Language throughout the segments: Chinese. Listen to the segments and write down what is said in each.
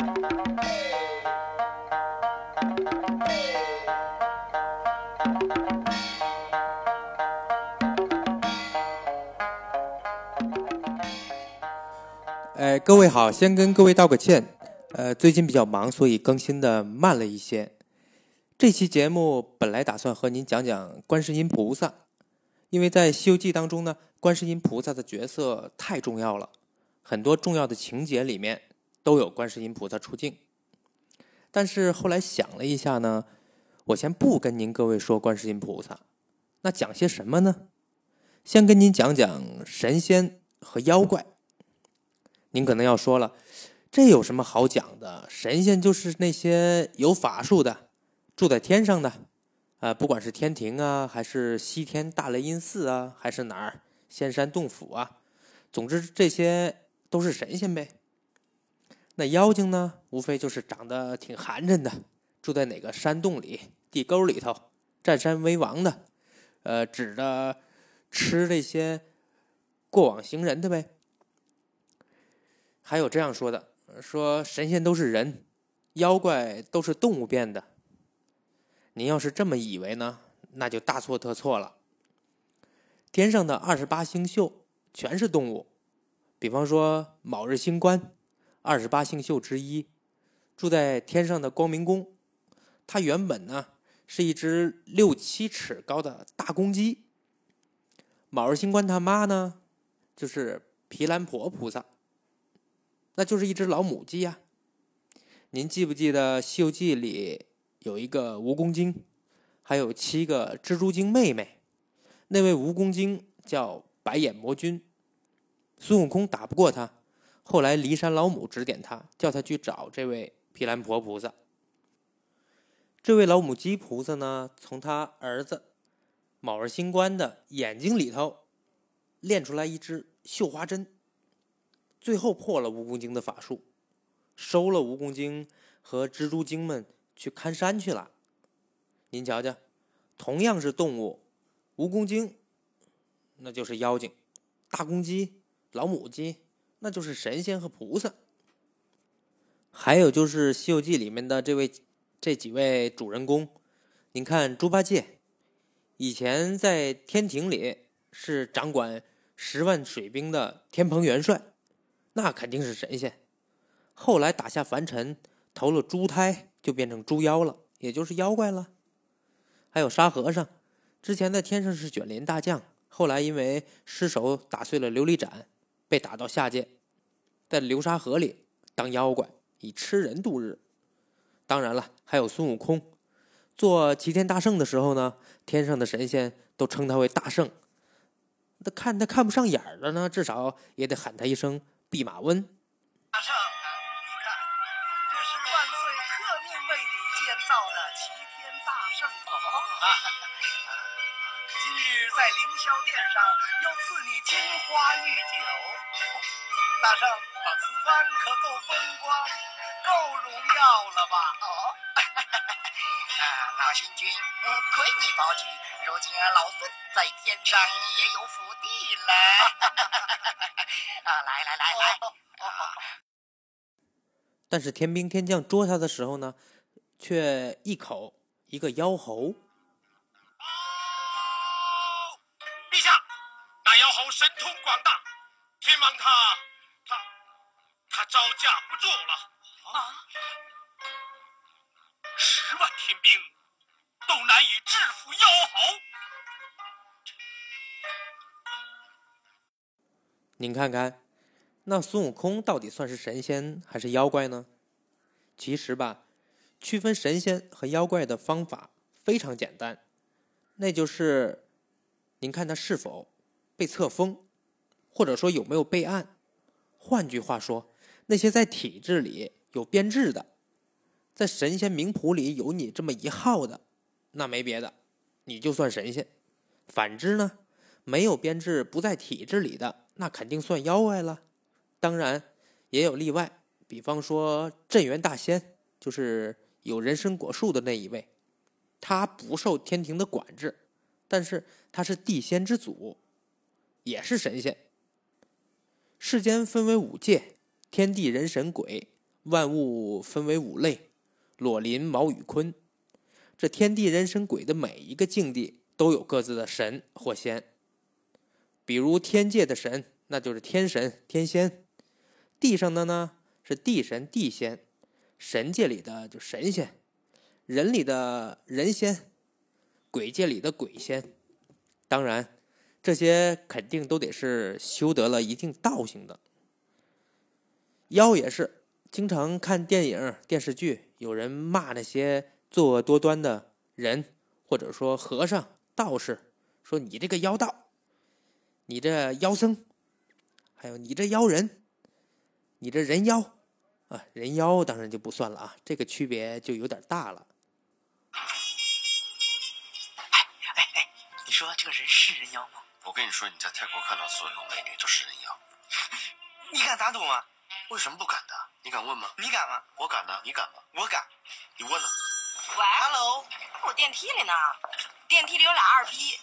呃，各位好，先跟各位道个歉，呃，最近比较忙，所以更新的慢了一些。这期节目本来打算和您讲讲观世音菩萨，因为在《西游记》当中呢，观世音菩萨的角色太重要了，很多重要的情节里面都有观世音菩萨出镜。但是后来想了一下呢，我先不跟您各位说观世音菩萨，那讲些什么呢？先跟您讲讲神仙和妖怪。您可能要说了，这有什么好讲的？神仙就是那些有法术的，住在天上的，啊，不管是天庭啊，还是西天大雷音寺啊，还是哪儿仙山洞府啊，总之这些都是神仙呗。那妖精呢，无非就是长得挺寒碜的，住在哪个山洞里、地沟里头，占山为王的，呃，指着吃这些过往行人的呗。还有这样说的：说神仙都是人，妖怪都是动物变的。您要是这么以为呢，那就大错特错了。天上的二十八星宿全是动物，比方说卯日星官，二十八星宿之一，住在天上的光明宫，它原本呢是一只六七尺高的大公鸡。卯日星官他妈呢，就是毗蓝婆菩萨。那就是一只老母鸡呀。您记不记得《西游记》里有一个蜈蚣精，还有七个蜘蛛精妹妹？那位蜈蚣精叫白眼魔君，孙悟空打不过他，后来骊山老母指点他，叫他去找这位毗蓝婆菩萨。这位老母鸡菩萨呢，从他儿子卯日星官的眼睛里头练出来一支绣花针。最后破了蜈蚣精的法术，收了蜈蚣精和蜘蛛精们去看山去了。您瞧瞧，同样是动物，蜈蚣精那就是妖精，大公鸡、老母鸡那就是神仙和菩萨。还有就是《西游记》里面的这位这几位主人公，您看猪八戒，以前在天庭里是掌管十万水兵的天蓬元帅。那肯定是神仙，后来打下凡尘，投了猪胎，就变成猪妖了，也就是妖怪了。还有沙和尚，之前在天上是卷帘大将，后来因为失手打碎了琉璃盏，被打到下界，在流沙河里当妖怪，以吃人度日。当然了，还有孙悟空，做齐天大圣的时候呢，天上的神仙都称他为大圣，那看他看不上眼的呢，至少也得喊他一声。弼马温，赐你金花玉酒，大圣，此番可够风光，够荣耀了吧？哦，啊，老新君，亏你保举，如今俺老孙在天上也有福地了。啊，来来来来！但是天兵天将捉他的时候呢，却一口一个妖猴。神通广大，天王他他他招架不住了。啊！十万天兵都难以制服妖猴。您看看，那孙悟空到底算是神仙还是妖怪呢？其实吧，区分神仙和妖怪的方法非常简单，那就是您看他是否被册封，或者说有没有备案。换句话说，那些在体制里有编制的，在神仙名谱里有你这么一号的，那没别的，你就算神仙。反之呢，没有编制、不在体制里的。那肯定算妖怪了，当然也有例外，比方说镇元大仙，就是有人参果树的那一位，他不受天庭的管制，但是他是地仙之祖，也是神仙。世间分为五界：天地人神鬼，万物分为五类：裸林、毛羽、鲲。这天地人神鬼的每一个境地都有各自的神或仙。比如天界的神，那就是天神、天仙；地上的呢是地神、地仙；神界里的就神仙，人里的人仙，鬼界里的鬼仙。当然，这些肯定都得是修得了一定道行的。妖也是，经常看电影、电视剧，有人骂那些作恶多端的人，或者说和尚、道士，说你这个妖道，你这妖僧，还有你这妖人，你这人妖啊，人妖当然就不算了啊，这个区别就有点大了。哎哎哎你说这个人是？我跟你说，你在泰国看到所有美女都是人妖，你敢打赌吗？为什么不敢的？你敢问吗？你敢吗？我敢呢，你敢吗？我敢。你问呢？喂，Hello，我电梯里呢，电梯里有俩二逼。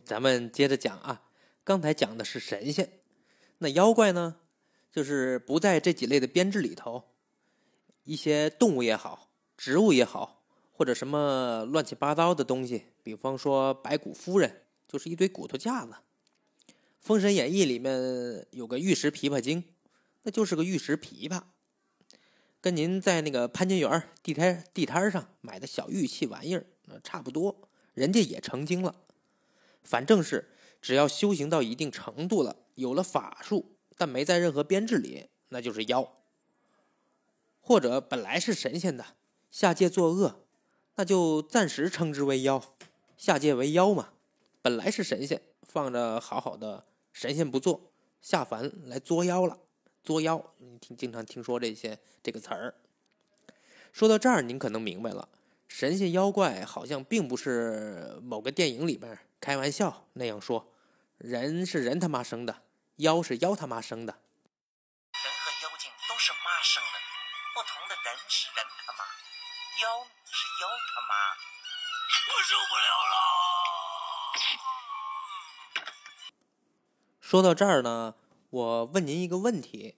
咱们接着讲啊，刚才讲的是神仙，那妖怪呢，就是不在这几类的编制里头，一些动物也好，植物也好，或者什么乱七八糟的东西，比方说白骨夫人，就是一堆骨头架子。《封神演义》里面有个玉石琵琶精，那就是个玉石琵琶，跟您在那个潘家园地摊地摊上买的小玉器玩意儿差不多，人家也成精了。反正是只要修行到一定程度了，有了法术，但没在任何编制里，那就是妖。或者本来是神仙的，下界作恶，那就暂时称之为妖，下界为妖嘛。本来是神仙，放着好好的。神仙不做，下凡来作妖了。作妖，你听经常听说这些这个词儿。说到这儿，您可能明白了，神仙妖怪好像并不是某个电影里边开玩笑那样说，人是人他妈生的，妖是妖他妈生的。说到这儿呢，我问您一个问题：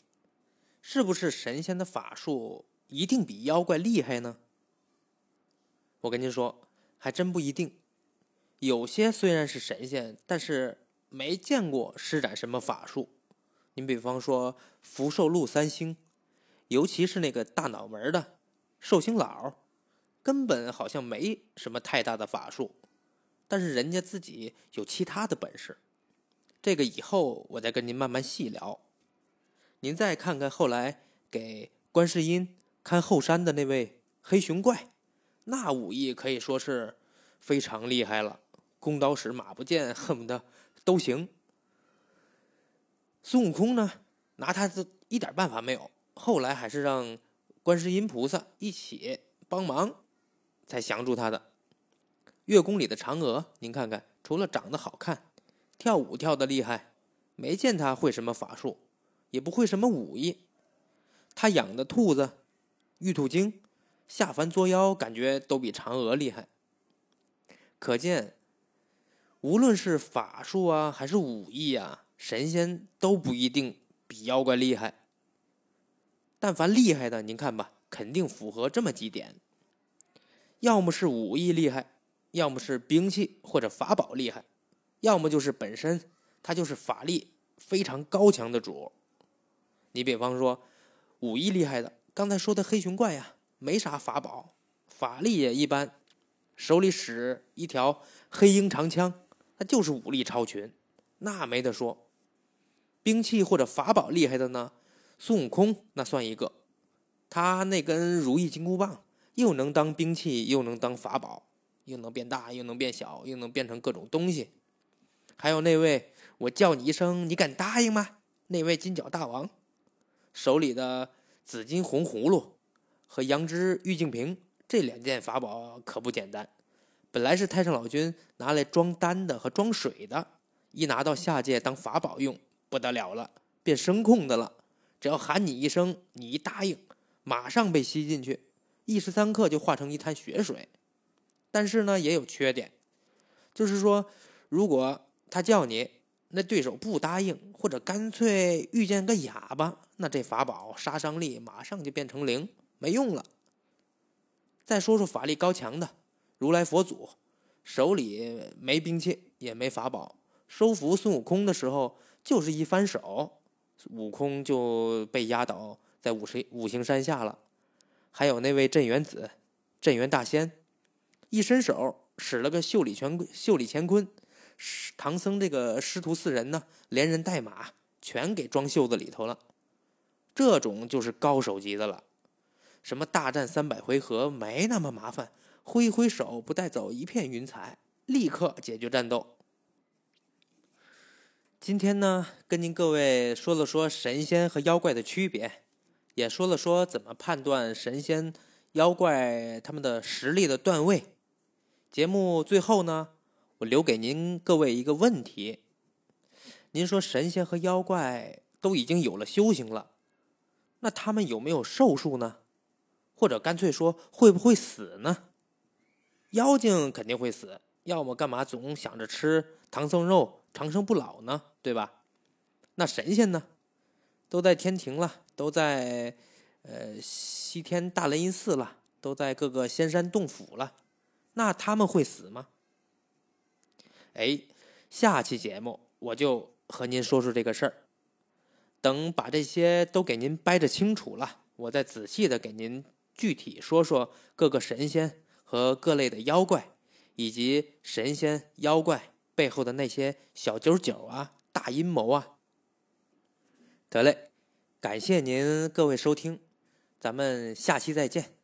是不是神仙的法术一定比妖怪厉害呢？我跟您说，还真不一定。有些虽然是神仙，但是没见过施展什么法术。您比方说福寿禄三星，尤其是那个大脑门的寿星老，根本好像没什么太大的法术，但是人家自己有其他的本事。这个以后我再跟您慢慢细聊。您再看看后来给观世音看后山的那位黑熊怪，那武艺可以说是非常厉害了，弓刀使马不见，恨不得都行。孙悟空呢，拿他的一点办法没有，后来还是让观世音菩萨一起帮忙，才降住他的。月宫里的嫦娥，您看看，除了长得好看。跳舞跳的厉害，没见他会什么法术，也不会什么武艺。他养的兔子玉兔精下凡作妖，感觉都比嫦娥厉害。可见，无论是法术啊，还是武艺啊，神仙都不一定比妖怪厉害。但凡厉害的，您看吧，肯定符合这么几点：要么是武艺厉害，要么是兵器或者法宝厉害。要么就是本身他就是法力非常高强的主。你比方说武艺厉害的，刚才说的黑熊怪呀，没啥法宝，法力也一般，手里使一条黑鹰长枪，那就是武力超群，那没得说。兵器或者法宝厉害的呢，孙悟空那算一个，他那根如意金箍棒又能当兵器，又能当法宝，又能变大，又能变小，又能变成各种东西。还有那位，我叫你一声，你敢答应吗？那位金角大王手里的紫金红葫芦和羊脂玉净瓶这两件法宝可不简单。本来是太上老君拿来装丹的和装水的，一拿到下界当法宝用，不得了了，变声控的了。只要喊你一声，你一答应，马上被吸进去，一时三刻就化成一滩血水。但是呢，也有缺点，就是说如果他叫你，那对手不答应，或者干脆遇见个哑巴，那这法宝杀伤力马上就变成零，没用了。再说说法力高强的如来佛祖，手里没兵器也没法宝，收服孙悟空的时候就是一翻手，悟空就被压倒在五十五行山下了。还有那位镇元子、镇元大仙，一伸手使了个袖里乾袖里乾坤。唐僧这个师徒四人呢，连人带马全给装袖子里头了，这种就是高手级的了。什么大战三百回合没那么麻烦，挥挥手不带走一片云彩，立刻解决战斗。今天呢，跟您各位说了说神仙和妖怪的区别，也说了说怎么判断神仙、妖怪他们的实力的段位。节目最后呢。我留给您各位一个问题：您说神仙和妖怪都已经有了修行了，那他们有没有寿数呢？或者干脆说会不会死呢？妖精肯定会死，要么干嘛总想着吃唐僧肉长生不老呢？对吧？那神仙呢？都在天庭了，都在呃西天大雷音寺了，都在各个仙山洞府了，那他们会死吗？哎，下期节目我就和您说说这个事儿。等把这些都给您掰扯清楚了，我再仔细的给您具体说说各个神仙和各类的妖怪，以及神仙妖怪背后的那些小九九啊、大阴谋啊。得嘞，感谢您各位收听，咱们下期再见。